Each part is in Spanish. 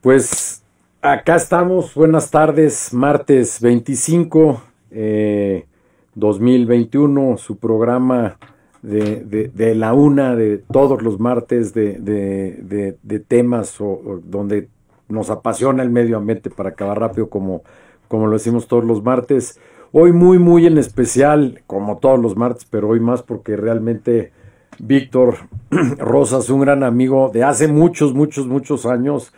Pues acá estamos, buenas tardes, martes 25, 2021, eh, su programa de, la una de todos los martes de, de temas o, donde nos apasiona el medio ambiente para acabar rápido como, como lo decimos todos los martes. Hoy muy, muy en especial, como todos los martes, pero hoy más porque realmente Víctor Rosas, un gran amigo de hace muchos, muchos, muchos años,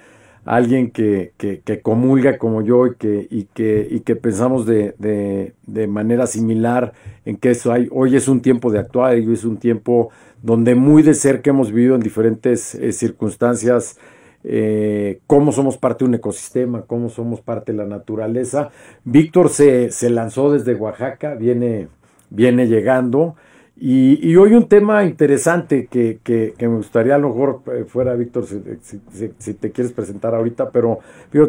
alguien que, que, comulga como yo y que, y que, y que pensamos de, de, manera similar en que eso hay, hoy es un tiempo de actuar, hoy es un tiempo donde muy de cerca hemos vivido en diferentes eh, circunstancias eh, cómo somos parte de un ecosistema, cómo somos parte de la naturaleza. Víctor se, se lanzó desde Oaxaca, viene, viene llegando. Y, hoy un tema interesante que, que, me gustaría a lo mejor eh, fuera, Víctor, si, te quieres presentar ahorita, pero,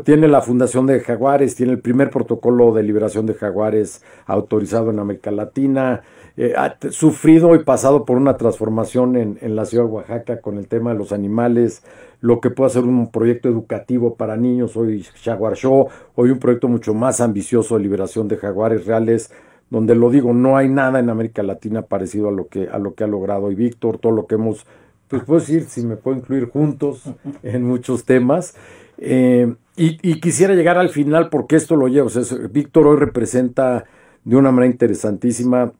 tiene la Fundación de Jaguares, tiene el primer protocolo de liberación de jaguares autorizado en América Latina, eh, ha sufrido y pasado por una transformación en, en la ciudad de Oaxaca con el tema de los animales, lo que puede ser un proyecto educativo para niños, hoy Jaguar Show, hoy un proyecto mucho más ambicioso de liberación de jaguares reales, donde lo digo, no hay nada en América Latina parecido a lo que, a lo que ha logrado hoy Víctor, todo lo que hemos, pues puedo decir, si me puedo incluir juntos en muchos temas. Eh, y, quisiera llegar al final porque esto lo llevo. Víctor hoy representa de una manera interesantísima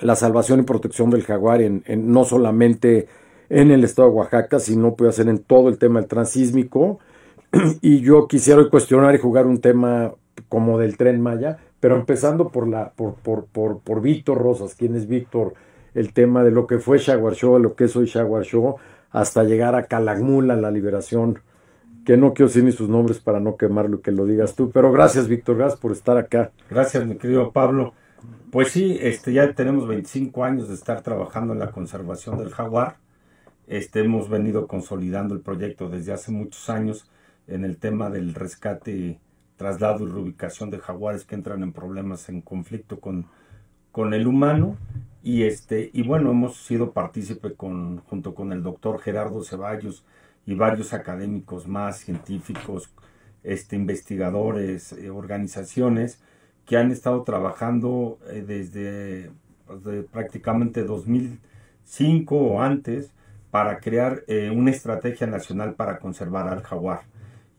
la salvación y protección del jaguar en no solamente en el estado de Oaxaca, si no puede hacer en todo el tema del transísmico. Y yo quisiera hoy cuestionar y jugar un tema como del tren Maya, pero empezando por la por, por, por, por Víctor Rosas, quién es Víctor, el tema de lo que fue Shaguar Show, lo que es hoy Shaguar Show, hasta llegar a Calakmula, la liberación, que no quiero decir ni sus nombres para no quemarlo y que lo digas tú, pero gracias Víctor, gracias por estar acá. Gracias mi querido Pablo. Pues sí, este, ya tenemos 25 años de estar trabajando en la conservación del jaguar este, hemos venido consolidando el proyecto desde hace muchos años en el tema del rescate, traslado y reubicación de jaguares que entran en problemas, en conflicto con, con el humano. Y, este, y bueno, hemos sido partícipe con, junto con el doctor Gerardo Ceballos y varios académicos más, científicos, este, investigadores, eh, organizaciones que han estado trabajando eh, desde, pues, prácticamente 2005 o antes para crear eh, una estrategia nacional para conservar al jaguar.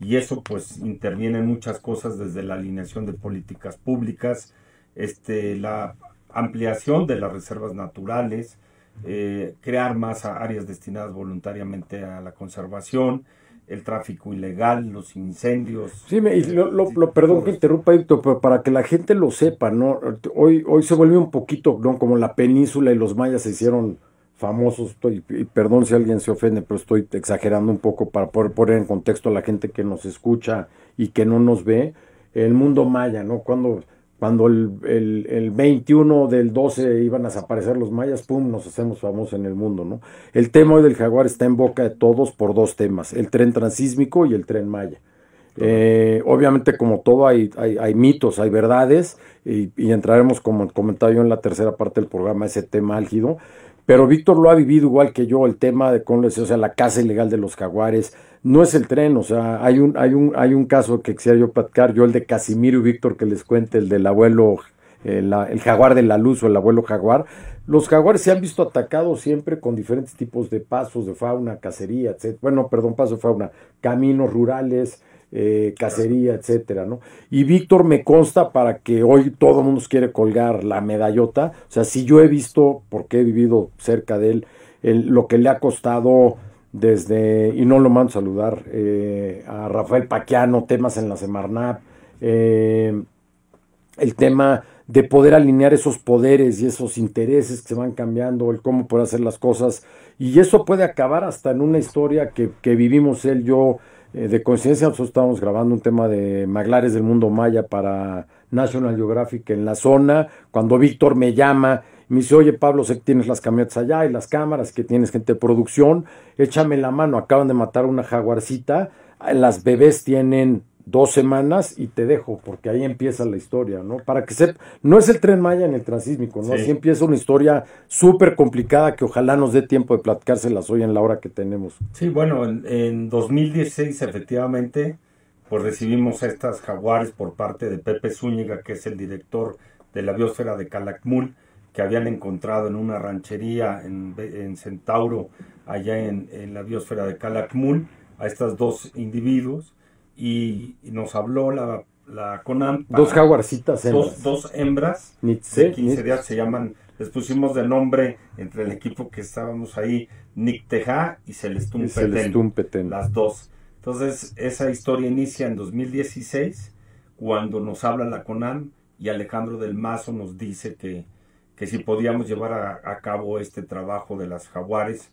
Y eso pues interviene en muchas cosas desde la alineación de políticas públicas, este, la ampliación de las reservas naturales, eh, crear más áreas destinadas voluntariamente a la conservación, el tráfico ilegal, los incendios. Sí, me, lo, perdón que interrumpa, pero para que la gente lo sepa, ¿no? Hoy, hoy se vuelve un poquito, ¿no? Como la península y los mayas se hicieron famosos, estoy, y perdón si alguien se ofende, pero estoy exagerando un poco para poder poner en contexto a la gente que nos escucha y que no nos ve, el mundo maya, ¿no? Cuando, cuando el, el, el 21 del 12 iban a desaparecer los mayas, ¡pum!, nos hacemos famosos en el mundo, ¿no? El tema hoy del jaguar está en boca de todos por dos temas, el tren transísmico y el tren maya. Eh, obviamente, como todo, hay, hay, hay mitos, hay verdades, y, y, entraremos, como comentaba yo en la tercera parte del programa, ese tema álgido. Pero Víctor lo ha vivido igual que yo, el tema de, con, o sea, la casa ilegal de los jaguares. No es el tren, o sea, hay un, hay un, hay un caso que quisiera yo platicar, yo el de Casimiro y Víctor que les cuente, el del abuelo, el, eh, el jaguar de la luz o el abuelo jaguar. Los jaguares se han visto atacados siempre con diferentes tipos de pasos de fauna, cacería, etc. Bueno, perdón, paso de fauna, caminos rurales, eh, cacería, etcétera, ¿no? Y Víctor me consta para que hoy todo el mundo quiere colgar la medallota, o sea, si yo he visto, porque he vivido cerca de él, lo que le ha costado desde, y no lo mando a saludar, eh, a Rafael Paquiano, temas en la Semarnap, eh, el tema de poder alinear esos poderes y esos intereses que se van cambiando, el cómo poder hacer las cosas, y eso puede acabar hasta en una historia que, que vivimos él, yo, eh, de coincidencia nosotros estábamos grabando un tema de maglares del mundo maya para National Geographic en la zona, cuando Víctor me llama me dice, oye Pablo, sé que tienes las camionetas allá y las cámaras, que tienes gente de producción, échame la mano, acaban de matar una jaguarcita, las bebés tienen dos semanas y te dejo, porque ahí empieza la historia, ¿no? Para que sepa, no es el tren Maya en el transísmico, ¿no? Así empieza una historia súper complicada que ojalá nos dé tiempo de platicárselas hoy en la hora que tenemos. Sí, bueno, en, en 2016 efectivamente, pues recibimos estas jaguares por parte de Pepe Zúñiga, que es el director de la biosfera de Calakmul, que habían encontrado en una ranchería en, en Centauro, allá en, en la biosfera de Calakmul, a estos dos individuos y, nos habló la, la CONAM. Dos jaguarcitas hembras. Dos, hembras de 15 días se llaman, les pusimos de nombre entre el equipo que estábamos ahí, Nicteja y Celestún, Petén, Las dos. Entonces, esa historia inicia en 2016, cuando nos habla la CONAM y Alejandro del Mazo nos dice que, que si podíamos llevar a, a cabo este trabajo de las jaguares.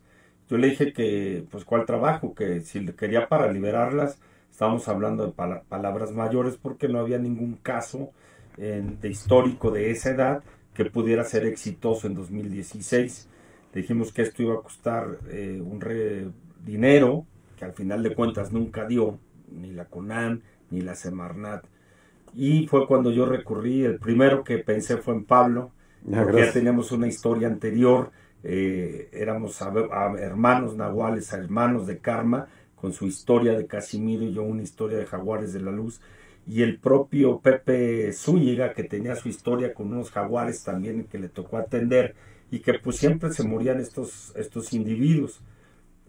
Yo le dije que, pues, ¿cuál trabajo? Que si quería para liberarlas, Estamos hablando de palabras mayores porque no había ningún caso de histórico de esa edad que pudiera ser exitoso en 2016. Dijimos que esto iba a costar eh, un dinero que al final de cuentas nunca dio ni la CONAN ni la Semarnat. Y fue cuando yo recurrí, el primero que pensé fue en Pablo, ah, porque ya teníamos una historia anterior, eh, éramos hermanos nahuales, hermanos de karma, con su historia de Casimiro y yo una historia de Jaguares de la Luz. Y el propio Pepe Zúñiga, que tenía su historia con unos jaguares también que le tocó atender y que pues siempre se morían estos, estos individuos.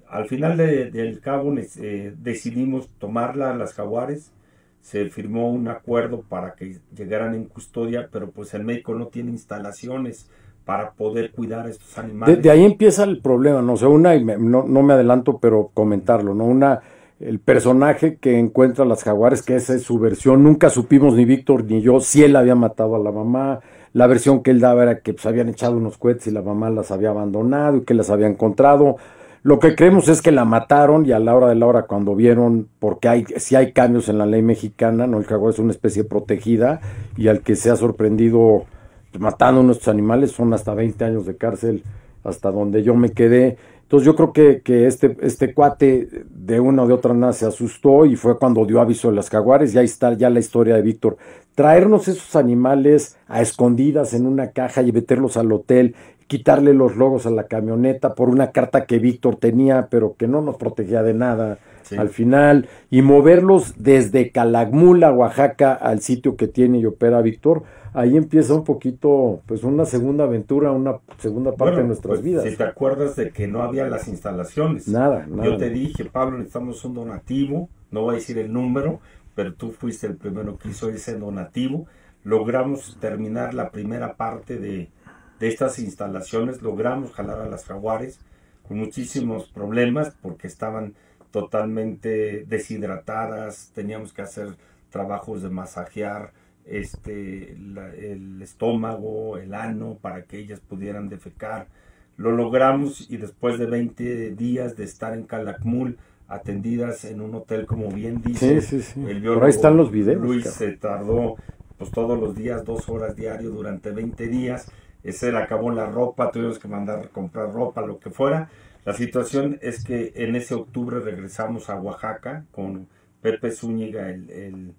Al final del cabo eh, decidimos tomarla las jaguares, se firmó un acuerdo para que llegaran en custodia, pero pues el médico no tiene instalaciones, para poder cuidar a estos animales. De, ahí empieza el problema, no sé, una, y no, no, me adelanto, pero comentarlo, ¿no? Una, el personaje que encuentra a las jaguares, que esa es su versión, nunca supimos ni Víctor ni yo si él había matado a la mamá, la versión que él daba era que pues, habían echado unos cohetes y la mamá las había abandonado y que las había encontrado. Lo que creemos es que la mataron y a la hora de la hora cuando vieron, porque hay, si hay cambios en la ley mexicana, no el jaguar es una especie protegida y al que se ha sorprendido matando a nuestros animales, son hasta 20 años de cárcel, hasta donde yo me quedé. Entonces yo creo que, que este, este cuate de una o de otra nada se asustó y fue cuando dio aviso de las jaguares y ahí está ya la historia de Víctor. Traernos esos animales a escondidas en una caja y meterlos al hotel, quitarle los logos a la camioneta por una carta que Víctor tenía pero que no nos protegía de nada al final y moverlos desde Calakmula, Oaxaca, al sitio que tiene y opera Víctor, ahí empieza un poquito, pues una segunda aventura, una segunda parte de nuestras pues, vidas. Si te acuerdas de que no había las instalaciones. Nada, nada. Yo te dije, Pablo, necesitamos un donativo, no voy a decir el número, pero tú fuiste el primero que hizo ese donativo. Logramos terminar la primera parte de, de estas instalaciones, logramos jalar a las jaguares con muchísimos problemas porque estaban totalmente deshidratadas, teníamos que hacer trabajos de masajear este, el estómago, el ano, para que ellas pudieran defecar. Lo logramos y después de 20 días de estar en Calakmul, atendidas en un hotel, como bien dice el biólogo ahí están los videos. Luis se tardó pues todos los días, dos horas diario durante 20 días. Se le acabó la ropa, tuvimos que mandar comprar ropa, lo que fuera la situación es que en ese octubre regresamos a Oaxaca con Pepe Zúñiga, el,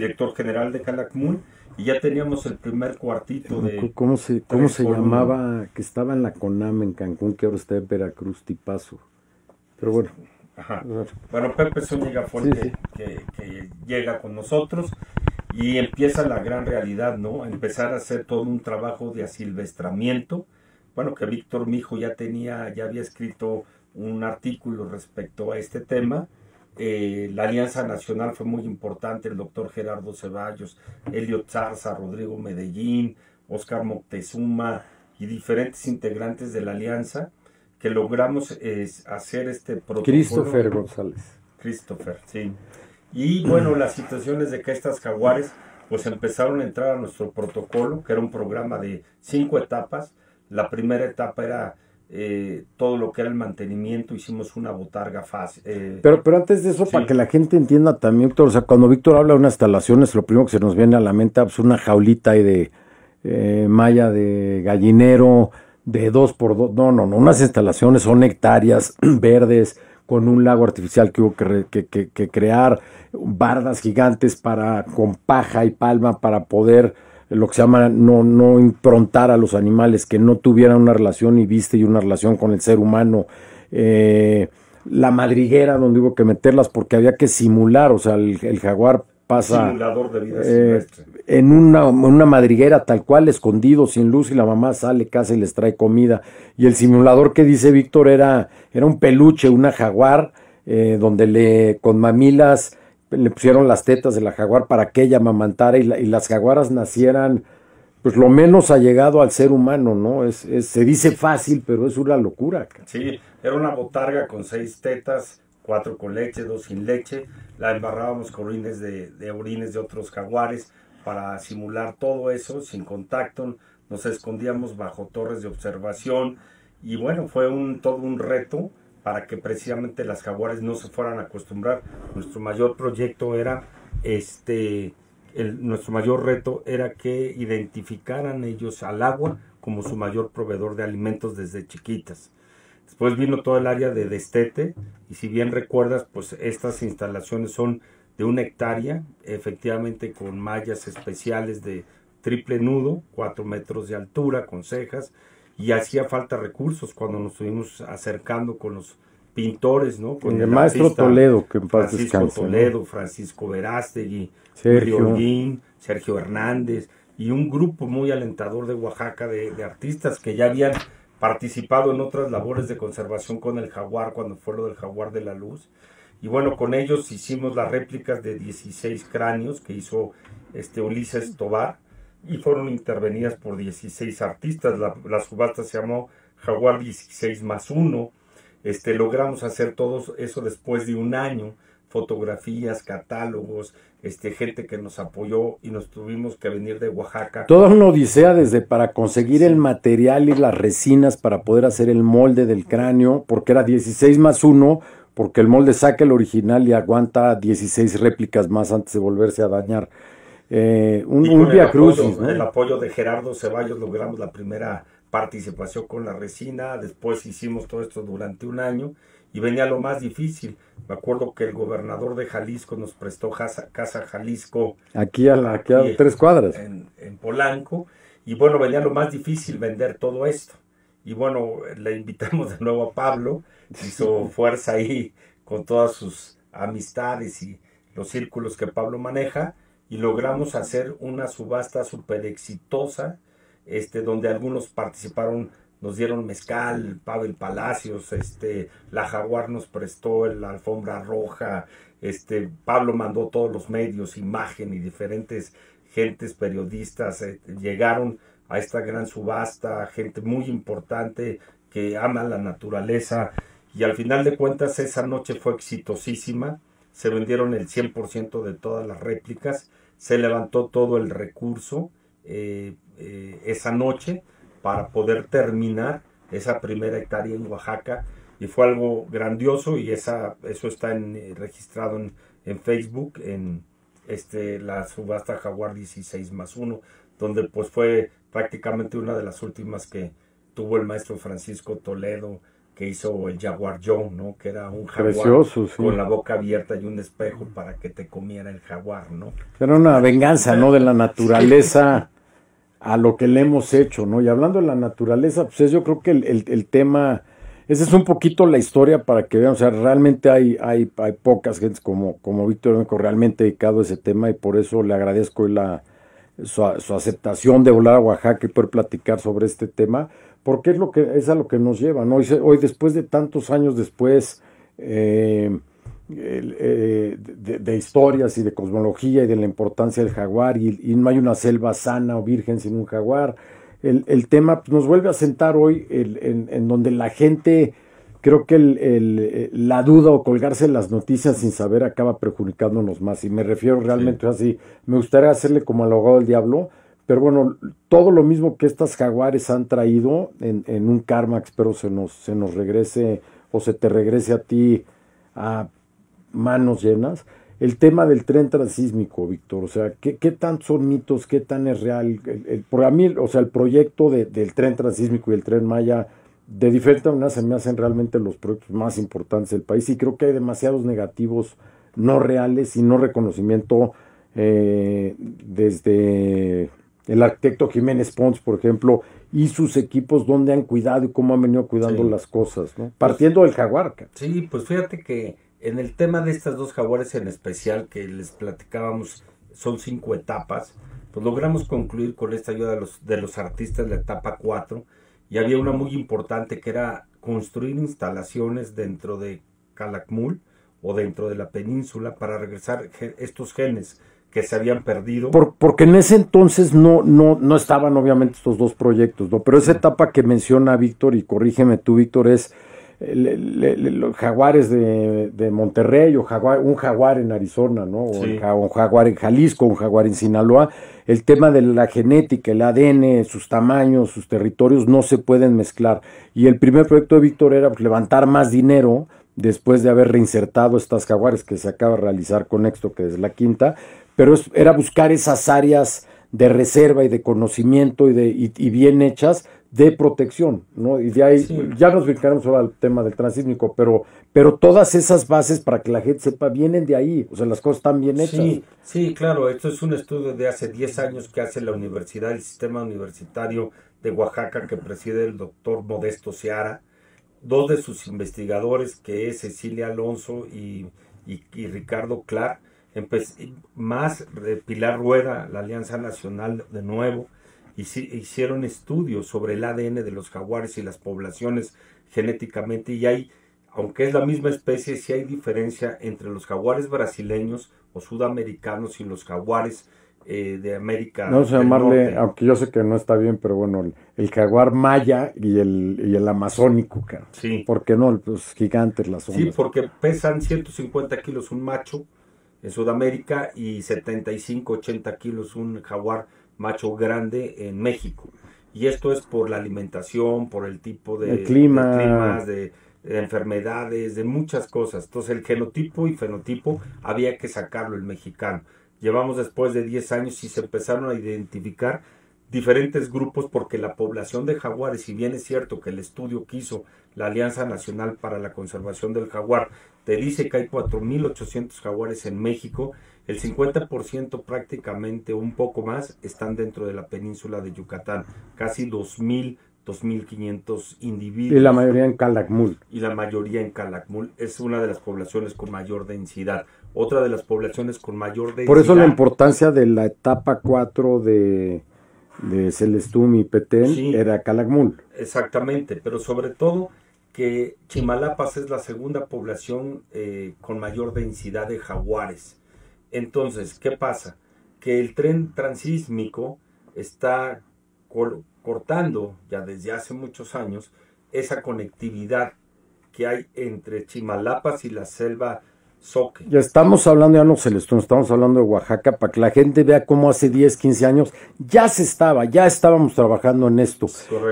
director general de Calakmul, y ya teníamos el primer cuartito de... ¿Cómo se, cómo se llamaba? Que estaba en la CONAM en Cancún, que ahora está en Veracruz, Tipazo. Pero bueno. Ajá. Bueno, Pepe Zúñiga fue el que, que, llega con nosotros y empieza la gran realidad, ¿no? Empezar a hacer todo un trabajo de asilvestramiento bueno, que Víctor Mijo ya tenía, ya había escrito un artículo respecto a este tema. Eh, la Alianza Nacional fue muy importante, el doctor Gerardo Ceballos, Elio Zarza, Rodrigo Medellín, Oscar Moctezuma y diferentes integrantes de la Alianza que logramos hacer este protocolo. Christopher González. Christopher, sí. Y bueno, las situaciones de que estas jaguares pues empezaron a entrar a nuestro protocolo, que era un programa de cinco etapas, la primera etapa era eh, todo lo que era el mantenimiento, hicimos una botarga fácil. Eh, pero, pero antes de eso, para que la gente entienda también, Víctor, o sea, cuando Víctor habla de unas instalaciones, lo primero que se nos viene a la mente es pues, una jaulita ahí de eh, malla de gallinero, de dos por dos, no, no, no, unas instalaciones son hectáreas verdes, con un lago artificial que hubo que, crear, bardas gigantes para con paja y palma para poder lo que se llama no, no improntar a los animales, que no tuvieran una relación y viste y una relación con el ser humano. Eh, la madriguera donde hubo que meterlas porque había que simular, o sea, el, jaguar pasa eh, en una, una, madriguera tal cual, escondido, sin luz, y la mamá sale, casa y les trae comida. Y el simulador que dice Víctor era, era un peluche, una jaguar, eh, donde le, con mamilas, le pusieron las tetas de la jaguar para que ella amamantara y, y las jaguaras nacieran pues lo menos allegado al ser humano, ¿no? Es, se dice fácil, pero es una locura. Sí, era una botarga con seis tetas, cuatro con leche, dos sin leche. La embarrábamos con orines de, de orines de otros jaguares para simular todo eso sin contacto. Nos escondíamos bajo torres de observación y bueno, fue un todo un reto para que precisamente las jaguares no se fueran a acostumbrar. Nuestro mayor proyecto era este nuestro mayor reto era que identificaran ellos al agua como su mayor proveedor de alimentos desde chiquitas. Después vino todo el área de destete y si bien recuerdas, pues estas instalaciones son de una hectárea, efectivamente con mallas especiales de triple nudo, cuatro metros de altura, con cejas, y hacía falta recursos cuando nos estuvimos acercando con los pintores, ¿no? Con el, maestro Toledo, que en paz Francisco Toledo, Francisco Verástegui, Sergio. Sergio Hernández y un grupo muy alentador de Oaxaca de, artistas que ya habían participado en otras labores de conservación con el jaguar cuando fue lo del jaguar de la luz. Y bueno, con ellos hicimos las réplicas de 16 cráneos que hizo este Ulises Tobar y fueron intervenidas por 16 artistas. La, la subasta se llamó Jaguar 16 más 1 este, logramos hacer todo eso después de un año, fotografías, catálogos, este, gente que nos apoyó y nos tuvimos que venir de Oaxaca. Toda una odisea desde para conseguir el material y las resinas para poder hacer el molde del cráneo, porque era 16 más 1, porque el molde saca el original y aguanta 16 réplicas más antes de volverse a dañar. Eh, un, un Via Crucis. El apoyo de Gerardo Ceballos logramos la primera participación con la resina, después hicimos todo esto durante un año y venía lo más difícil. Me acuerdo que el gobernador de Jalisco nos prestó Casa, casa Jalisco. Aquí a, la, tres cuadras. En, Polanco. Y bueno, venía lo más difícil vender todo esto. Y bueno, le invitamos de nuevo a Pablo, hizo fuerza ahí con todas sus amistades y los círculos que Pablo maneja y logramos hacer una subasta súper exitosa este, donde algunos participaron, nos dieron mezcal, Pavel Palacios, este, la Jaguar nos prestó la alfombra roja, este, Pablo mandó todos los medios, imagen y diferentes gentes periodistas eh, llegaron a esta gran subasta, gente muy importante que ama la naturaleza y al final de cuentas esa noche fue exitosísima, se vendieron el 100% de todas las réplicas, se levantó todo el recurso, eh, eh, esa noche para poder terminar esa primera hectárea en Oaxaca y fue algo grandioso y esa, eso está en, eh, registrado en, en, Facebook en este, la subasta Jaguar 16 más 1 donde pues fue prácticamente una de las últimas que tuvo el maestro Francisco Toledo que hizo el Jaguar Joe, ¿no? Que era un jaguar con la boca abierta y un espejo para que te comiera el jaguar, ¿no? Era una venganza, ¿no? De la naturaleza a lo que le hemos hecho, ¿no? Y hablando de la naturaleza, pues yo creo que el, tema, esa es un poquito la historia para que vean, o sea, realmente hay, hay, hay pocas gentes como, como Víctor realmente dedicado a ese tema y por eso le agradezco la, su, aceptación de volar a Oaxaca y poder platicar sobre este tema, porque es, lo que, es a lo que nos lleva, ¿no? Hoy, hoy después de tantos años después, eh, eh, de, historias y de cosmología y de la importancia del jaguar y, no hay una selva sana o virgen sin un jaguar. El, tema pues, nos vuelve a sentar hoy en, donde la gente, creo que el, la duda o colgarse las noticias sin saber acaba perjudicándonos más. Y me refiero realmente así, me gustaría hacerle como al abogado del diablo, pero bueno, todo lo mismo que estas jaguares han traído en, un karma, espero se nos, se nos regrese o se te regrese a ti a manos llenas. El tema del tren transísmico, Víctor, o sea, ¿qué, qué tan son mitos, qué tan es real? El, el, a mí, o sea, el proyecto del tren transísmico y el tren Maya de diferente manera se me hacen realmente los proyectos más importantes del país y creo que hay demasiados negativos no reales y no reconocimiento eh, desde el arquitecto Jiménez Pons, por ejemplo, y sus equipos, donde han cuidado y cómo han venido cuidando las cosas, ¿no? Partiendo del jaguar. Sí, pues fíjate que en el tema de estas dos jaguares en especial que les platicábamos, son cinco etapas, pues logramos concluir con esta ayuda de los, de los artistas la etapa 4 y había una muy importante que era construir instalaciones dentro de Calakmul o dentro de la península para regresar estos genes que se habían perdido. porque en ese entonces no, no, no estaban obviamente estos dos proyectos, ¿no? Pero esa etapa que menciona Víctor, y corrígeme tú, Víctor, es los jaguares de, de, Monterrey o jaguar, un jaguar en Arizona, ¿no? O un jaguar en Jalisco, un jaguar en Sinaloa. El tema de la genética, el ADN, sus tamaños, sus territorios no se pueden mezclar. Y el primer proyecto de Víctor era pues, levantar más dinero después de haber reinsertado estas jaguares que se acaba de realizar con Exto, que es la quinta, pero era buscar esas áreas de reserva y de conocimiento y, de, y bien hechas de protección, ¿no? Y de ahí, ya nos brincaremos sobre el tema del transísmico, pero, pero todas esas bases para que la gente sepa vienen de ahí, o sea, las cosas están bien hechas. Sí, sí, claro, esto es un estudio de hace 10 años que hace la universidad, el sistema universitario de Oaxaca que preside el doctor Modesto Seara, dos de sus investigadores, que es Cecilia Alonso y, y, Ricardo Clark, más Pilar Rueda, la Alianza Nacional de nuevo, hicieron estudios sobre el ADN de los jaguares y las poblaciones genéticamente y hay, aunque es la misma especie, sí hay diferencia entre los jaguares brasileños o sudamericanos y los jaguares eh, de América. No sé llamarle, aunque yo sé que no está bien, pero bueno, el, jaguar maya y el, y el amazónico, cara. Sí. ¿Por qué no? Pues gigantes las ondas. Sí, porque pesan 150 kilos un macho en Sudamérica y 75, 80 kilos un jaguar macho grande en México. Y esto es por la alimentación, por el tipo de, clima. climas, de, enfermedades, de muchas cosas. Entonces el genotipo y fenotipo había que sacarlo el mexicano. Llevamos después de 10 años y se empezaron a identificar diferentes grupos porque la población de jaguares, si bien es cierto que el estudio que hizo la Alianza Nacional para la Conservación del Jaguar te dice que hay 4.800 jaguares en México, el 50% prácticamente, un poco más, están dentro de la península de Yucatán, casi 2.000, 2.500 individuos. Y la mayoría en Calakmul. Y la mayoría en Calakmul. Es una de las poblaciones con mayor densidad. Otra de las poblaciones con mayor densidad. Por eso la importancia de la etapa 4 de, de Celestum y Petén era Calakmul. Exactamente, pero sobre todo que Chimalapas es la segunda población eh, con mayor densidad de jaguares. Entonces, ¿qué pasa? Que el tren transísmico está cortando ya desde hace muchos años esa conectividad que hay entre Chimalapas y la selva Soque. Ya estamos hablando, ya no Celestón, estamos hablando de Oaxaca, para que la gente vea cómo hace 10, 15 años ya se estaba, ya estábamos trabajando en esto.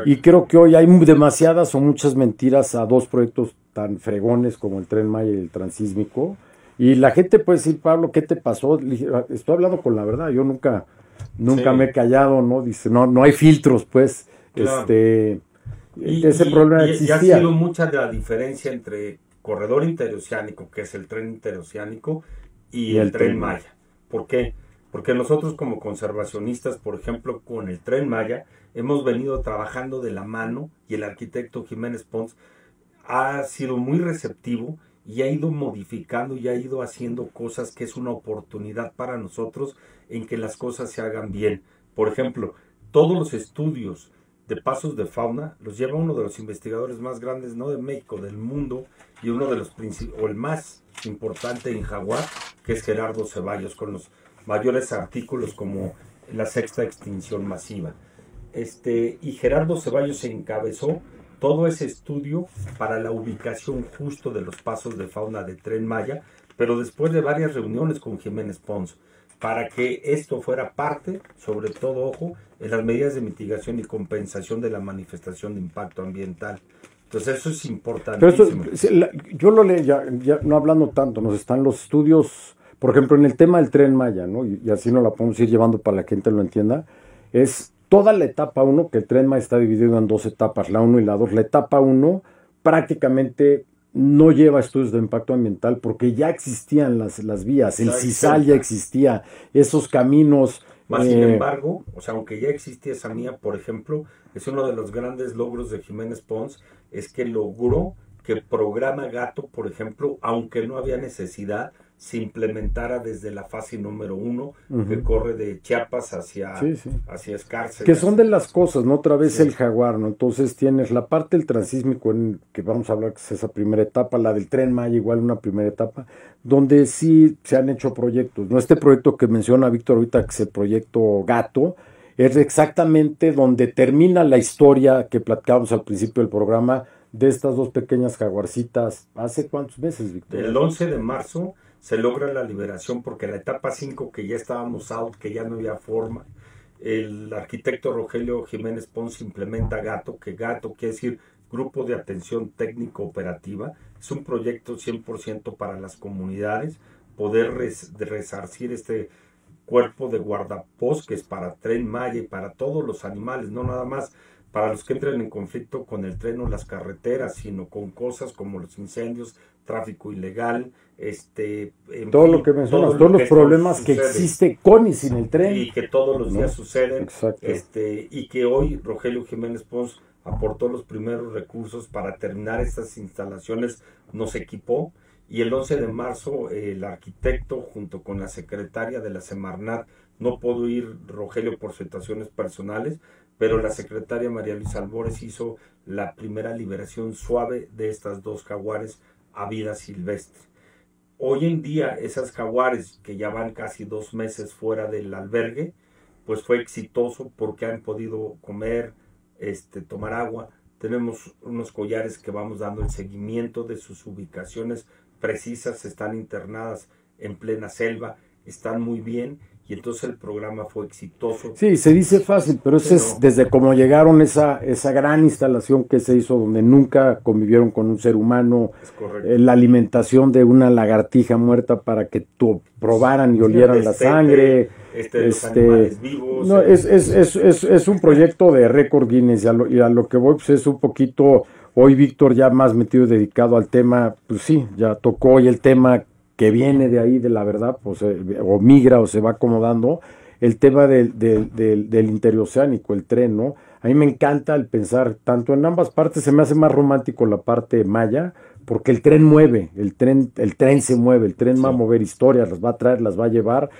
Y creo que hoy hay demasiadas o muchas mentiras a dos proyectos tan fregones como el Tren Maya y el Transísmico y la gente puede decir, Pablo, ¿qué te pasó? Ah, estoy hablando con la verdad, yo nunca, nunca me he callado, ¿no? Dice, no, no hay filtros, pues. Este, ese problema existía. Y ha sido mucha de la diferencia entre corredor interoceánico, que es el tren interoceánico, y, el, tren, Maya. ¿Por qué? Porque nosotros como conservacionistas, por ejemplo, con el tren Maya, hemos venido trabajando de la mano y el arquitecto Jiménez Pons ha sido muy receptivo y ha ido modificando y ha ido haciendo cosas que es una oportunidad para nosotros en que las cosas se hagan bien. Por ejemplo, todos los estudios de pasos de fauna los lleva uno de los investigadores más grandes, no de México, del mundo, y uno de los o el más importante en Jaguar, que es Gerardo Ceballos, con los mayores artículos como la sexta extinción masiva. Este, y Gerardo Ceballos encabezó todo ese estudio para la ubicación justo de los pasos de fauna de Tren Maya, pero después de varias reuniones con Jiménez Pons, para que esto fuera parte, sobre todo, ojo, en las medidas de mitigación y compensación de la manifestación de impacto ambiental. Entonces eso es importantísimo. yo lo leo, ya, no hablando tanto, nos están los estudios, por ejemplo, en el tema del tren Maya, ¿no? y, así no la podemos ir llevando para la gente lo entienda, es toda la etapa 1, que el tren Maya está dividido en dos etapas, la 1 y la 2, la etapa 1 prácticamente no lleva estudios de impacto ambiental porque ya existían las, las vías, el CISAL ya existía, esos caminos. Más sin eh, embargo, o sea, aunque ya existía esa mía, por ejemplo, es uno de los grandes logros de Jiménez Pons, es que logró que programa Gato, por ejemplo, aunque no había necesidad, se implementara desde la fase número uno, que corre de Chiapas hacia, hacia Escárcega. Que son de las cosas, ¿no? Otra vez el jaguar, ¿no? Entonces tienes la parte del transísmico, en, que vamos a hablar que es esa primera etapa, la del tren Maya, igual una primera etapa, donde sí se han hecho proyectos, ¿no? Este proyecto que menciona Víctor ahorita, que es el proyecto Gato, es exactamente donde termina la historia que platicábamos al principio del programa de estas dos pequeñas jaguarcitas. ¿Hace cuántos meses, Víctor? El 11 de marzo se logra la liberación porque la etapa 5 que ya estábamos out, que ya no había forma, el arquitecto Rogelio Jiménez Pons implementa GATO, que GATO quiere decir Grupo de Atención Técnico Operativa, es un proyecto 100% para las comunidades, poder resarcir este cuerpo de guardabosques para Tren Maya y para todos los animales, no nada más para los que entren en conflicto con el tren o las carreteras, sino con cosas como los incendios, tráfico ilegal, este todo lo que mencionas, todos los problemas que existe con y sin el tren y que todos los días suceden, este y que hoy Rogelio Jiménez Pons aportó los primeros recursos para terminar estas instalaciones, nos equipó y el 11 de marzo el arquitecto junto con la secretaria de la Semarnat no pudo ir Rogelio por situaciones personales, pero la secretaria María Luisa Albores hizo la primera liberación suave de estas dos jaguares a vida silvestre. Hoy en día esas jaguares que ya van casi dos meses fuera del albergue, pues fue exitoso porque han podido comer, este, tomar agua. Tenemos unos collares que vamos dando el seguimiento de sus ubicaciones precisas, están internadas en plena selva, están muy bien y entonces el programa fue exitoso. Sí, se dice fácil, pero eso es desde cómo llegaron esa, esa gran instalación que se hizo donde nunca convivieron con un ser humano, eh, la alimentación de una lagartija muerta para que tú probaran y olieran la sangre. Este, este vivos, no, es, es, es, es, un proyecto de récord Guinness y a, lo, y a lo que voy pues es un poquito, hoy Víctor ya más metido dedicado al tema, pues sí, ya tocó hoy el tema que viene de ahí, de la verdad, pues, eh, o migra o se va acomodando, el tema del, del, del, interoceánico, el tren, ¿no? A mí me encanta el pensar, tanto en ambas partes, se me hace más romántico la parte maya, porque el tren mueve, el tren, el tren se mueve, el tren va a mover historias, las va a traer, las va a llevar.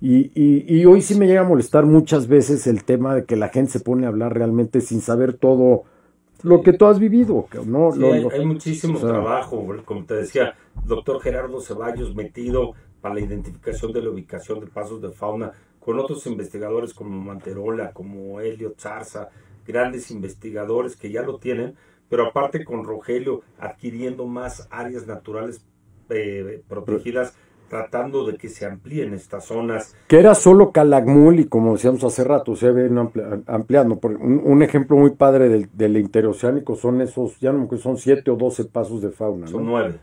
Y, y, y, hoy sí me llega a molestar muchas veces el tema de que la gente se pone a hablar realmente sin saber todo lo que tú has vivido. ¿no? hay, muchísimo trabajo, como te decía, doctor Gerardo Ceballos metido para la identificación de la ubicación de pasos de fauna, con otros investigadores como Manterola, como Helio Zarza, grandes investigadores que ya lo tienen, pero aparte con Rogelio adquiriendo más áreas naturales eh, protegidas tratando de que se amplíen estas zonas. Que era solo Calakmul y como decíamos hace rato, se ven ampliando. Un, un, ejemplo muy padre del, del, interoceánico son esos, ya no son siete o doce pasos de fauna. Son nueve.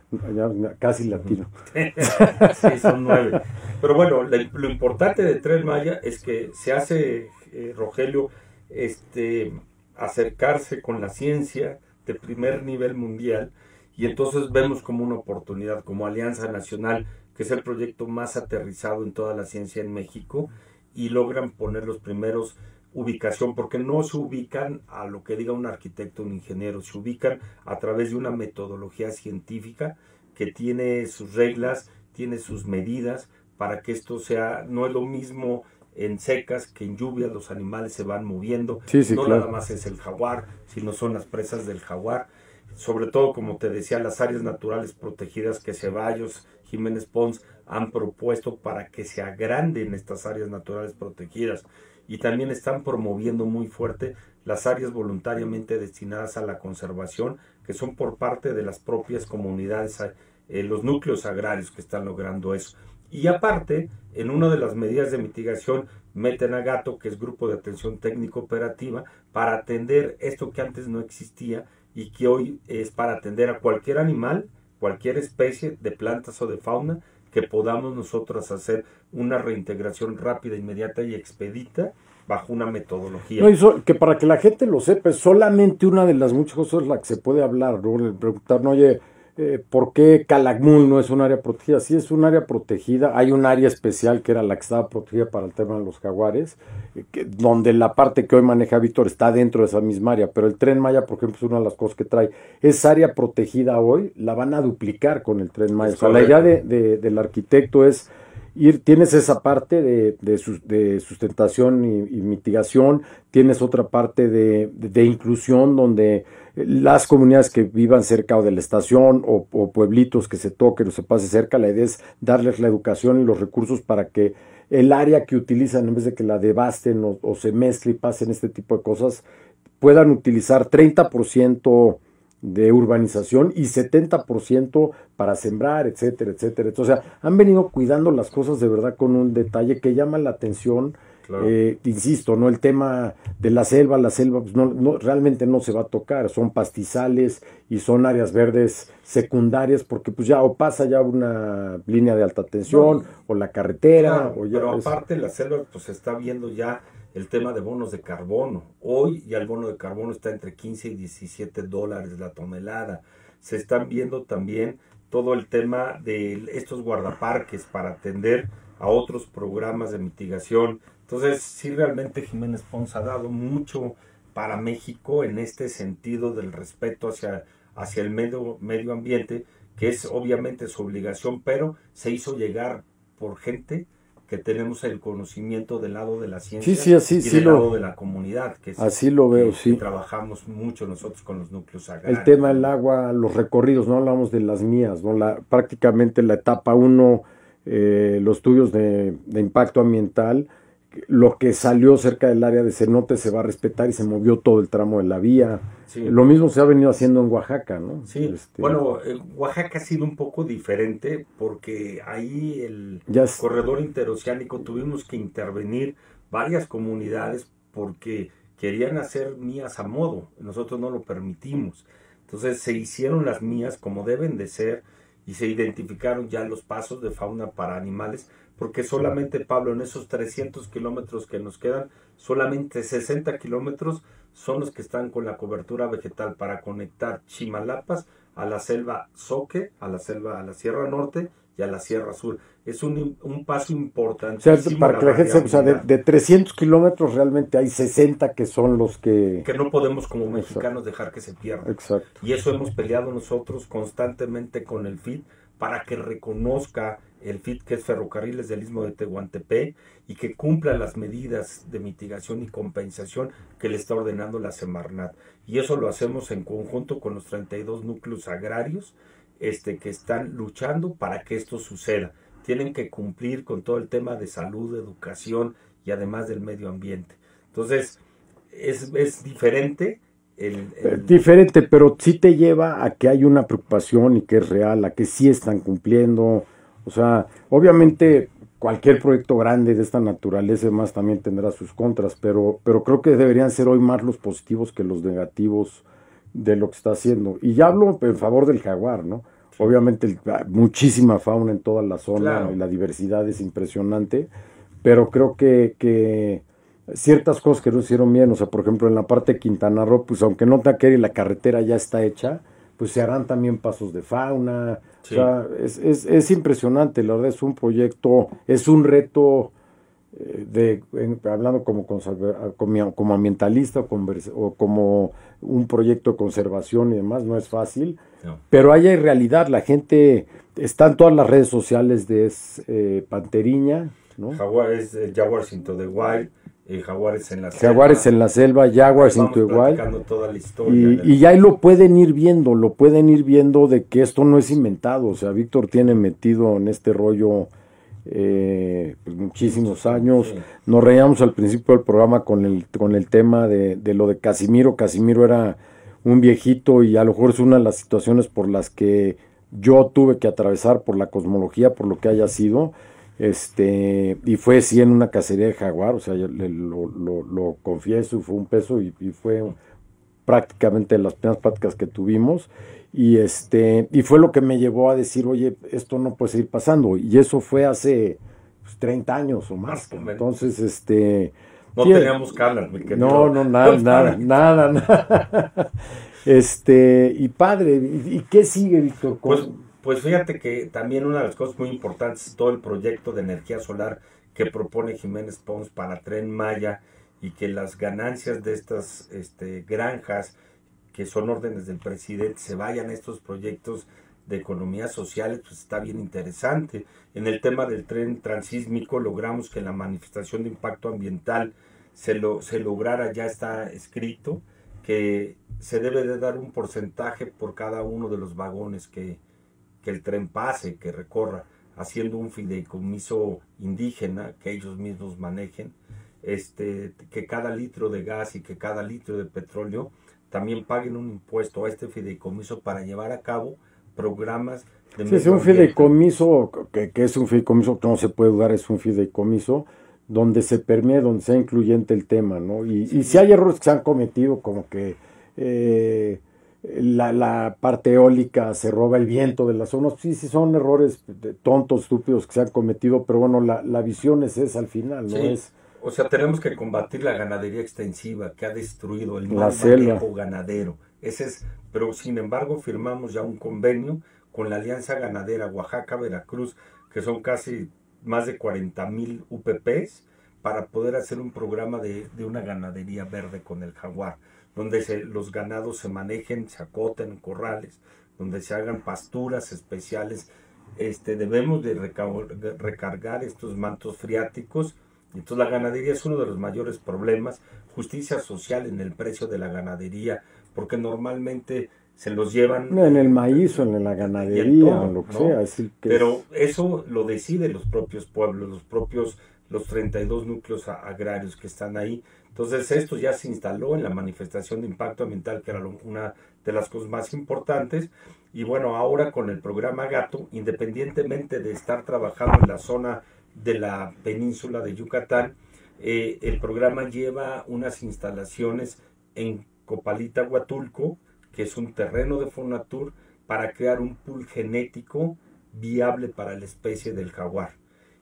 casi latino. sí, son nueve. Pero bueno, lo importante de Tren Maya es que se hace, eh, Rogelio, este, acercarse con la ciencia de primer nivel mundial y entonces vemos como una oportunidad, como Alianza Nacional que es el proyecto más aterrizado en toda la ciencia en México, y logran poner los primeros ubicación, porque no se ubican a lo que diga un arquitecto un ingeniero, se ubican a través de una metodología científica que tiene sus reglas, tiene sus medidas, para que esto sea, no es lo mismo en secas que en lluvia los animales se van moviendo, no nada más es el jaguar, sino son las presas del jaguar, sobre todo como te decía, las áreas naturales protegidas que Ceballos Jiménez Pons han propuesto para que se agranden estas áreas naturales protegidas y también están promoviendo muy fuerte las áreas voluntariamente destinadas a la conservación que son por parte de las propias comunidades, eh, los núcleos agrarios que están logrando eso. Y aparte, en una de las medidas de mitigación, meten a Gato, que es Grupo de Atención Técnico Operativa, para atender esto que antes no existía y que hoy es para atender a cualquier animal cualquier especie de plantas o de fauna que podamos nosotros hacer una reintegración rápida, inmediata y expedita bajo una metodología. No, que para que la gente lo sepa, solamente una de las muchas cosas la que se puede hablar. Preguntar, no, oye, eh, ¿por qué Calakmul no es un área protegida? Sí es un área protegida, hay un área especial que era la que estaba protegida para el tema de los jaguares, eh, donde la parte que hoy maneja Víctor está dentro de esa misma área, pero el tren Maya, por ejemplo, es una de las cosas que trae. Esa área protegida hoy la van a duplicar con el tren Maya. O sea, la idea de, del arquitecto es ir, tienes esa parte de, de, sustentación y, mitigación, tienes otra parte de inclusión donde las comunidades que vivan cerca o de la estación o, pueblitos que se toquen o se pase cerca, la idea es darles la educación y los recursos para que el área que utilizan, en vez de que la devasten o, se mezcle y pasen este tipo de cosas, puedan utilizar 30% de urbanización y 70% para sembrar, etcétera, etcétera. Entonces, han venido cuidando las cosas de verdad con un detalle que llama la atención eh, insisto, no el tema de la selva, la selva pues no, realmente no se va a tocar, son pastizales y son áreas verdes secundarias porque pues ya o pasa ya una línea de alta tensión o la carretera. o ya pero aparte la selva pues se está viendo ya el tema de bonos de carbono. Hoy ya el bono de carbono está entre 15 y 17 dólares la tonelada. Se están viendo también todo el tema de estos guardaparques para atender a otros programas de mitigación entonces, sí, realmente Jiménez Pons ha dado mucho para México en este sentido del respeto hacia, hacia el medio, medio ambiente, que es obviamente su obligación, pero se hizo llegar por gente que tenemos el conocimiento del lado de la ciencia y del lado de la comunidad. Que así lo veo, sí. trabajamos mucho nosotros con los núcleos agrarios. El tema del agua, los recorridos, no hablamos de las mías, no la, prácticamente la etapa 1, eh, los estudios de, de impacto ambiental, lo que salió cerca del área de cenote se va a respetar y se movió todo el tramo de la vía. Lo mismo se ha venido haciendo en Oaxaca, ¿no? Sí, este, bueno, Oaxaca ha sido un poco diferente porque ahí el corredor interoceánico tuvimos que intervenir varias comunidades porque querían hacer mías a modo, nosotros no lo permitimos. Entonces se hicieron las mías como deben de ser y se identificaron ya los pasos de fauna para animales porque solamente, Pablo, en esos 300 kilómetros que nos quedan, solamente 60 kilómetros son los que están con la cobertura vegetal para conectar Chimalapas a la selva Soque, a la selva, a la Sierra Norte y a la Sierra Sur. Es un, paso importante. para que la gente sepa, o sea, de, 300 kilómetros realmente hay 60 que son los que... Que no podemos como mexicanos dejar que se pierdan. Exacto. Y eso hemos peleado nosotros constantemente con el FID para que reconozca el FIT, que es Ferrocarriles del Istmo de Tehuantepec, y que cumpla las medidas de mitigación y compensación que le está ordenando la Semarnat. Y eso lo hacemos en conjunto con los 32 núcleos agrarios este, que están luchando para que esto suceda. Tienen que cumplir con todo el tema de salud, educación y además del medio ambiente. Entonces, es, es diferente. El, el... Diferente, pero sí te lleva a que hay una preocupación y que es real, a que sí están cumpliendo, o sea, obviamente cualquier proyecto grande de esta naturaleza más también tendrá sus contras, pero, pero creo que deberían ser hoy más los positivos que los negativos de lo que está haciendo. Y ya hablo en favor del jaguar, ¿no? Obviamente muchísima fauna en toda la zona y la diversidad es impresionante, pero creo que, que ciertas cosas que no hicieron bien, o sea, por ejemplo, en la parte de Quintana Roo, pues aunque no te y la carretera ya está hecha, pues se harán también pasos de fauna. O sea, es, es, es, impresionante, la verdad es un proyecto, es un reto eh, de, hablando como, como, como ambientalista o, como un proyecto de conservación y demás, no es fácil, pero ahí hay realidad, la gente está en todas las redes sociales de eh, Panteriña, ¿no? Jaguar es eh, Jaguars into the Wild, eh, jaguares en la selva. Jaguares en la selva, Jaguars into igual. y, y, ya ahí lo pueden ir viendo, lo pueden ir viendo de que esto no es inventado. O sea, Víctor tiene metido en este rollo eh, pues, muchísimos años. Nos reíamos al principio del programa con el, con el tema de, de lo de Casimiro. Casimiro era un viejito y a lo mejor es una de las situaciones por las que yo tuve que atravesar por la cosmología, por lo que haya sido este, y fue sí en una cacería de jaguar, o sea, yo lo, lo, confieso, fue un peso y, fue prácticamente las primeras prácticas que tuvimos. Y este, y fue lo que me llevó a decir, oye, esto no puede seguir pasando. Y eso fue hace 30 pues, años o más. Entonces, este, No teníamos canas, No, no, nada, nada, nada, nada. Este, y padre, ¿y, qué sigue, Víctor? Pues, pues fíjate que también una de las cosas muy importantes es todo el proyecto de energía solar que propone Jiménez Pons para Tren Maya y que las ganancias de estas este, granjas, que son órdenes del presidente, se vayan a estos proyectos de economía social, pues está bien interesante. En el tema del tren transísmico logramos que la manifestación de impacto ambiental se, lo, se lograra, ya está escrito, que se debe de dar un porcentaje por cada uno de los vagones que, que el tren pase, que recorra, haciendo un fideicomiso indígena que ellos mismos manejen, este, que cada litro de gas y que cada litro de petróleo también paguen un impuesto a este fideicomiso para llevar a cabo programas de sí, es un fideicomiso, que, que, es un fideicomiso que no se puede dudar, es un fideicomiso donde se permee, donde sea incluyente el tema, ¿no? Y, y si hay errores que se han cometido, como que eh, la, la, parte eólica se roba el viento de las zonas, sí, sí son errores tontos, estúpidos que se han cometido, pero bueno, la, la visión es esa al final, ¿no? Es, o sea, tenemos que combatir la ganadería extensiva que ha destruido el manejo ganadero. Ese es, pero sin embargo firmamos ya un convenio con la Alianza Ganadera Oaxaca-Veracruz, que son casi más de 40 mil UPPs, para poder hacer un programa de, de, una ganadería verde con el jaguar, donde se, los ganados se manejen, se acoten en corrales, donde se hagan pasturas especiales. Este, debemos de recargar estos mantos freáticos. Entonces la ganadería es uno de los mayores problemas. Justicia social en el precio de la ganadería, porque normalmente se los llevan en el maíz o en la ganadería o lo que sea pero eso lo deciden los propios pueblos los propios los 32 núcleos agrarios que están ahí. Entonces esto ya se instaló en la manifestación de impacto ambiental que era una de las cosas más importantes. Y bueno ahora con el programa Gato independientemente de estar trabajando en la zona de la península de Yucatán eh, el programa lleva unas instalaciones en Copalita Huatulco que es un terreno de Fonatur para crear un pool genético viable para la especie del jaguar.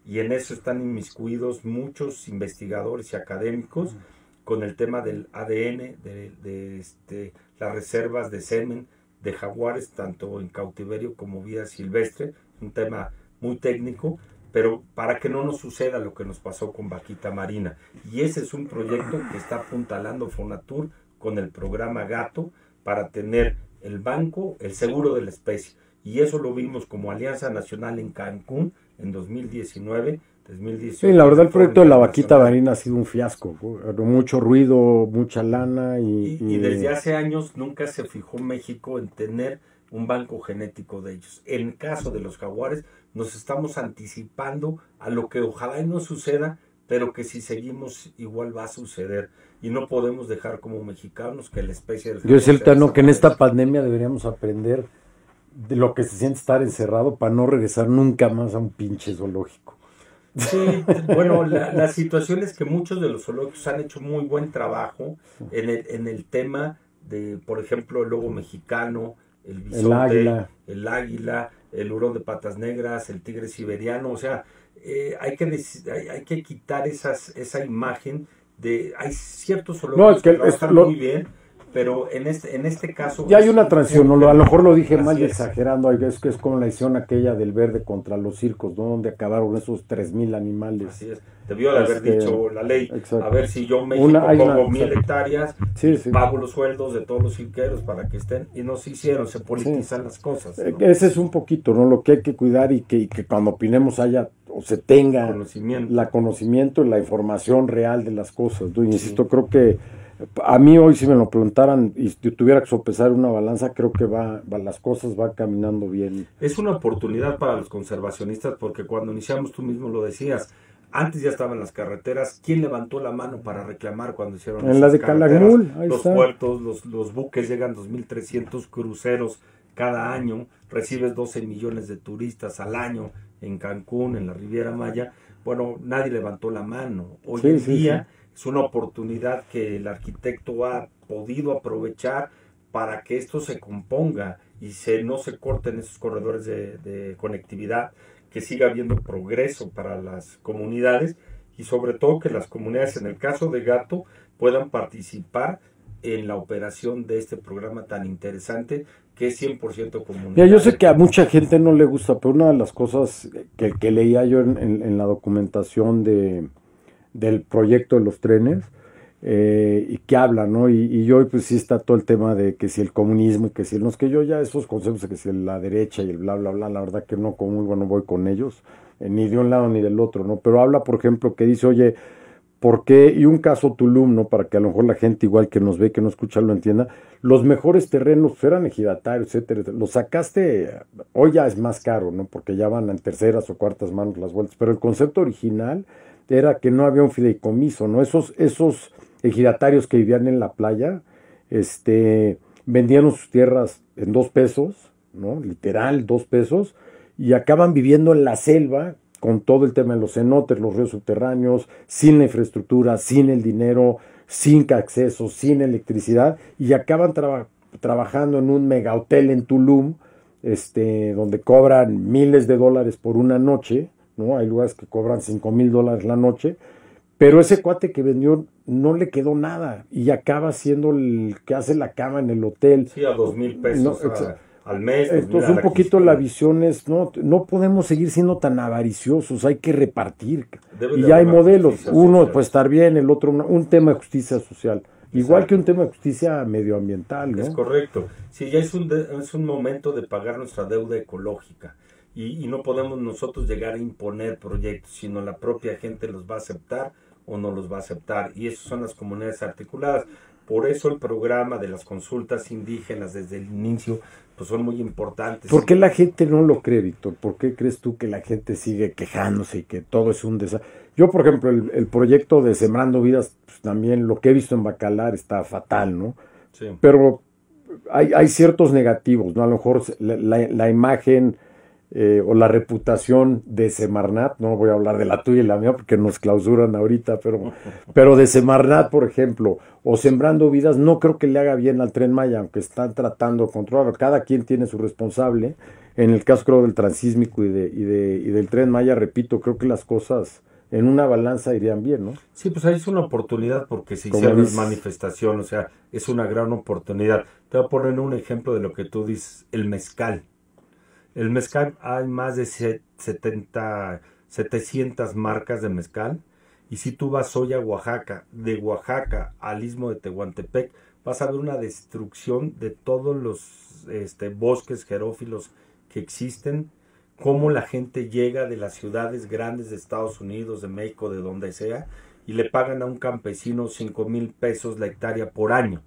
Y en eso están inmiscuidos muchos investigadores y académicos con el tema del ADN, de, este, las reservas de semen de jaguares, tanto en cautiverio como vida silvestre, un tema muy técnico, pero para que no nos suceda lo que nos pasó con Vaquita Marina. Y ese es un proyecto que está apuntalando Fonatur con el programa Gato, para tener el banco, el seguro de la especie. Y eso lo vimos como Alianza Nacional en Cancún en 2019. 2018, sí, la verdad el proyecto de la vaquita marina ha sido un fiasco, mucho ruido, mucha lana y, y, desde hace años nunca se fijó México en tener un banco genético de ellos. En caso de los jaguares nos estamos anticipando a lo que ojalá y no suceda, pero que si seguimos igual va a suceder y no podemos dejar como mexicanos que la especie del Yo es el que en esta pandemia deberíamos aprender de lo que se siente estar encerrado para no regresar nunca más a un pinche zoológico. Sí, bueno, la, situación es que muchos de los zoológicos han hecho muy buen trabajo en el, en el tema de, por ejemplo, el lobo mexicano, el bisonte, el águila, el, águila, el hurón de patas negras, el tigre siberiano, o sea, eh, hay, que, hay, que quitar esas, esa imagen de... Hay ciertos zoológicos que, están muy bien, pero en este, en este caso... Ya hay una transición, a lo mejor lo dije mal exagerando, es que es como la edición aquella del verde contra los circos, ¿no? donde acabaron esos 3.000 animales. Así es, debió de haber este, dicho la ley, a ver si yo México una, pongo mil hectáreas, pago los sueldos de todos los cirqueros para que estén, y no se hicieron, se politizan las cosas. Ese es un poquito, ¿no? Lo que hay que cuidar y que, y que cuando opinemos haya o se tenga conocimiento. la conocimiento y la información real de las cosas. Yo insisto, creo que a mí hoy si me lo preguntaran y si tuviera que sopesar una balanza, creo que va, las cosas van caminando bien. Es una oportunidad para los conservacionistas porque cuando iniciamos tú mismo lo decías, antes ya estaban las carreteras. ¿Quién levantó la mano para reclamar cuando hicieron En la de Calakmul, Los puertos, los, los buques llegan 2.300 cruceros cada año, recibes 12 millones de turistas al año en Cancún, en la Riviera Maya. Bueno, nadie levantó la mano. Hoy en día es una oportunidad que el arquitecto ha podido aprovechar para que esto se componga y se, no se corten esos corredores de, conectividad, que siga habiendo progreso para las comunidades y sobre todo que las comunidades, en el caso de Gato, puedan participar en la operación de este programa tan interesante que es 100% comunitario. yo sé que a mucha gente no le gusta, pero una de las cosas que, que leía yo en, la documentación de, del proyecto de los trenes, eh, y que habla, ¿no? Y, y, yo pues sí está todo el tema de que si el comunismo y que si no es que yo ya esos conceptos de que si la derecha y el bla bla bla, la verdad que no como muy bueno voy con ellos, eh, ni de un lado ni del otro, ¿no? Pero habla, por ejemplo, que dice, oye, ¿por qué? Y un caso Tulum, ¿no? Para que a lo mejor la gente igual que nos ve, que no escucha, lo entienda, los mejores terrenos eran ejidatarios, etcétera, los sacaste, hoy ya es más caro, ¿no? Porque ya van en terceras o cuartas manos las vueltas, pero el concepto original era que no había un fideicomiso, ¿no? Esos, esos ejidatarios que vivían en la playa, este, vendían sus tierras en dos pesos, ¿no? Literal, dos pesos, y acaban viviendo en la selva con todo el tema de los cenotes, los ríos subterráneos, sin la infraestructura, sin el dinero, sin acceso, sin electricidad, y acaban trabajando en un mega hotel en Tulum, este, donde cobran miles de dólares por una noche, ¿no? Hay lugares que cobran cinco mil dólares la noche, pero ese cuate que vendió no le quedó nada y acaba siendo el que hace la cama en el hotel. Sí, a dos mil pesos al mes. Entonces un poquito la visión es, no, no podemos seguir siendo tan avariciosos, hay que repartir. y ya hay modelos, uno puede estar bien, el otro, un tema de justicia social. Igual que un tema de justicia medioambiental, ¿no? Es correcto. Sí, ya es un, es un momento de pagar nuestra deuda ecológica. Y, y, no podemos nosotros llegar a imponer proyectos, sino la propia gente los va a aceptar o no los va a aceptar. Y esas son las comunidades articuladas. Por eso el programa de las consultas indígenas desde el inicio pues son muy importantes. ¿Por qué la gente no lo cree, Víctor? ¿Por qué crees tú que la gente sigue quejándose y que todo es un desastre? Yo, por ejemplo, el, proyecto de Sembrando Vidas, pues, también lo que he visto en Bacalar está fatal, ¿no? Sí. Pero hay, hay ciertos negativos, ¿no? A lo mejor la, la imagen eh, o la reputación de Semarnat, no voy a hablar de la tuya y la mía porque nos clausuran ahorita, pero, pero de Semarnat, por ejemplo, o Sembrando Vidas, no creo que le haga bien al Tren Maya, aunque están tratando de controlarlo, cada quien tiene su responsable, en el caso creo del transísmico y, de, y, de, y del Tren Maya, repito, creo que las cosas en una balanza irían bien, ¿no? Sí, pues ahí es una oportunidad porque se hicieron manifestación, o sea, es una gran oportunidad. Te voy a poner un ejemplo de lo que tú dices, el mezcal. El mezcal hay más de 70, 700 marcas de mezcal. Y si tú vas hoy a Oaxaca, de Oaxaca al istmo de Tehuantepec, vas a ver una destrucción de todos los este, bosques jerófilos que existen, cómo la gente llega de las ciudades grandes de Estados Unidos, de México, de donde sea, y le pagan a un campesino 5 mil pesos la hectárea por año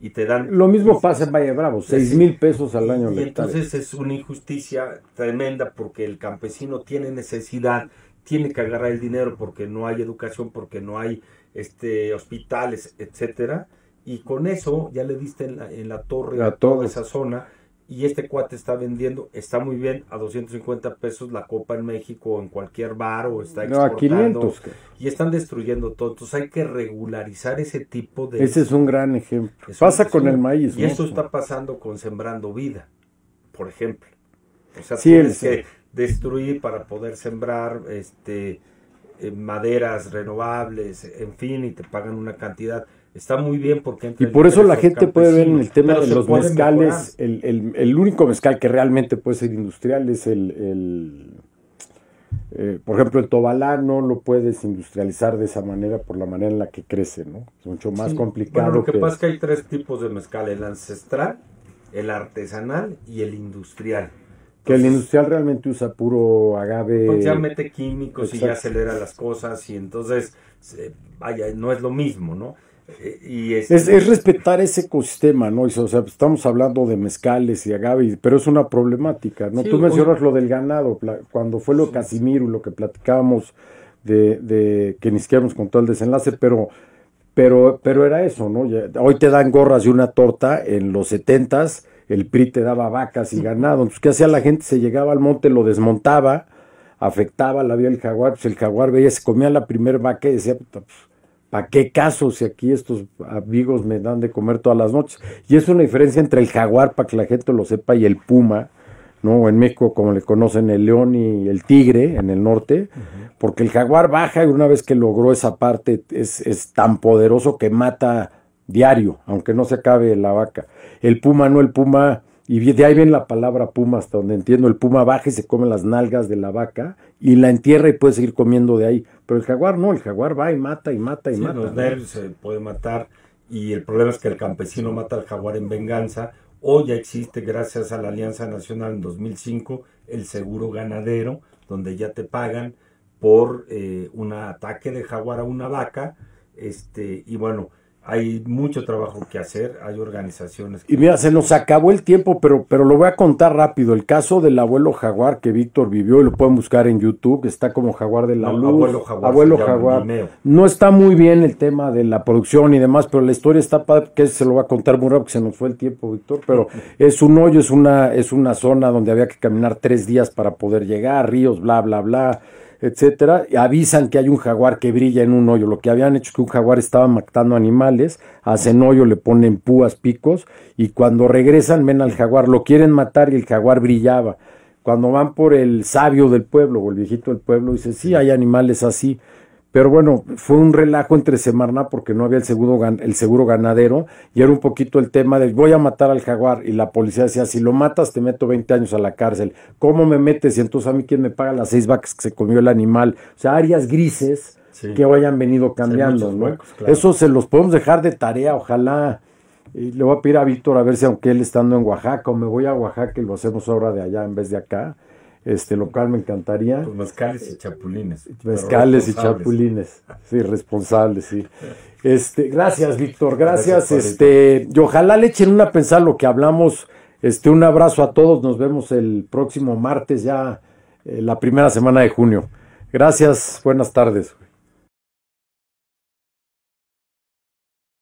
y te dan... Lo mismo pasa en Valle Bravo, seis mil pesos al año. Y entonces es una injusticia tremenda porque el campesino tiene necesidad, tiene que agarrar el dinero porque no hay educación, porque no hay este hospitales, etcétera, y con eso ya le diste en la, en la torre a toda esa zona y este cuate está vendiendo, está muy bien, a 250 pesos la copa en México o en cualquier bar o está exportando. Y están destruyendo todo. Entonces hay que regularizar ese tipo de... Ese es un gran ejemplo. Pasa con el maíz. Y eso está pasando con Sembrando Vida, por ejemplo. O sea, tienes que destruir para poder sembrar este eh, maderas renovables, en fin, y te pagan una cantidad está muy bien porque... Y por eso la gente puede ver en el tema de los mezcales, el, el, único mezcal que realmente puede ser industrial es el... Eh, por ejemplo, el tobalano lo puedes industrializar de esa manera por la manera en la que crece, ¿no? Es mucho más complicado. lo que, pasa es que hay tres tipos de mezcal, el ancestral, el artesanal y el industrial. Que el industrial realmente usa puro agave. Pues ya mete químicos y ya acelera las cosas y entonces, vaya, no es lo mismo, ¿no? Es, es, respetar ese ecosistema, ¿no? O sea, estamos hablando de mezcales y agave, pero es una problemática, ¿no? Tú mencionas lo del ganado, cuando fue lo de Casimiro, lo que platicábamos de, de, que ni siquiera nos contó el desenlace, pero, pero, pero era eso, ¿no? hoy te dan gorras y una torta, en los setentas el PRI te daba vacas y ganado, entonces, ¿qué hacía la gente? Se llegaba al monte, lo desmontaba, afectaba la vida del jaguar, pues el jaguar veía, se comía la primera vaca y decía, pues, ¿Para qué caso si aquí estos amigos me dan de comer todas las noches? Y es una diferencia entre el jaguar, para que la gente lo sepa, y el puma. ¿no? En México, como le conocen, el león y el tigre en el norte, porque el jaguar baja y una vez que logró esa parte es, es, tan poderoso que mata diario, aunque no se acabe la vaca. El puma no, el puma, y de ahí viene la palabra puma hasta donde entiendo, el puma baja y se come las nalgas de la vaca y la entierra y puede seguir comiendo de ahí. Pero el jaguar no, el jaguar va y mata y mata y mata. Los nervios se puede matar y el problema es que el campesino mata al jaguar en venganza Hoy ya existe, gracias a la Alianza Nacional en 2005, el seguro ganadero, donde ya te pagan por eh, un ataque de jaguar a una vaca. Este, y bueno, hay mucho trabajo que hacer, hay organizaciones. Y mira, se nos acabó el tiempo, pero, pero lo voy a contar rápido. El caso del abuelo jaguar que Víctor vivió, y lo pueden buscar en YouTube, está como jaguar de la luz. Abuelo jaguar. Abuelo jaguar. No está muy bien el tema de la producción y demás, pero la historia está que se lo va a contar muy rápido, que se nos fue el tiempo, Víctor. Pero es un hoyo, es una, es una zona donde había que caminar tres días para poder llegar, ríos, bla, bla, bla etcétera, y avisan que hay un jaguar que brilla en un hoyo. Lo que habían hecho es que un jaguar estaba matando animales, hacen hoyo, le ponen púas, picos, y cuando regresan ven al jaguar, lo quieren matar y el jaguar brillaba. Cuando van por el sabio del pueblo o el viejito del pueblo, dice, sí, hay animales así. Pero bueno, fue un relajo entre Semarna porque no había el seguro, el seguro ganadero y era un poquito el tema de voy a matar al jaguar y la policía decía, si lo matas te meto 20 años a la cárcel. ¿Cómo me metes? Y entonces a mí quién me paga las seis vacas que se comió el animal. O sea, áreas grises que vayan venido cambiando. ¿no? Eso se los podemos dejar de tarea, ojalá. Y le voy a pedir a Víctor a ver si aunque él estando en Oaxaca o me voy a Oaxaca y lo hacemos ahora de allá en vez de acá este local me encantaría. Pues mezcales y chapulines. Mezcales y chapulines. Sí, responsables, sí. Este, gracias, Víctor, gracias. este, y ojalá le echen una pensada lo que hablamos. Este, un abrazo a todos. Nos vemos el próximo martes, ya eh, la primera semana de junio. Gracias, buenas tardes.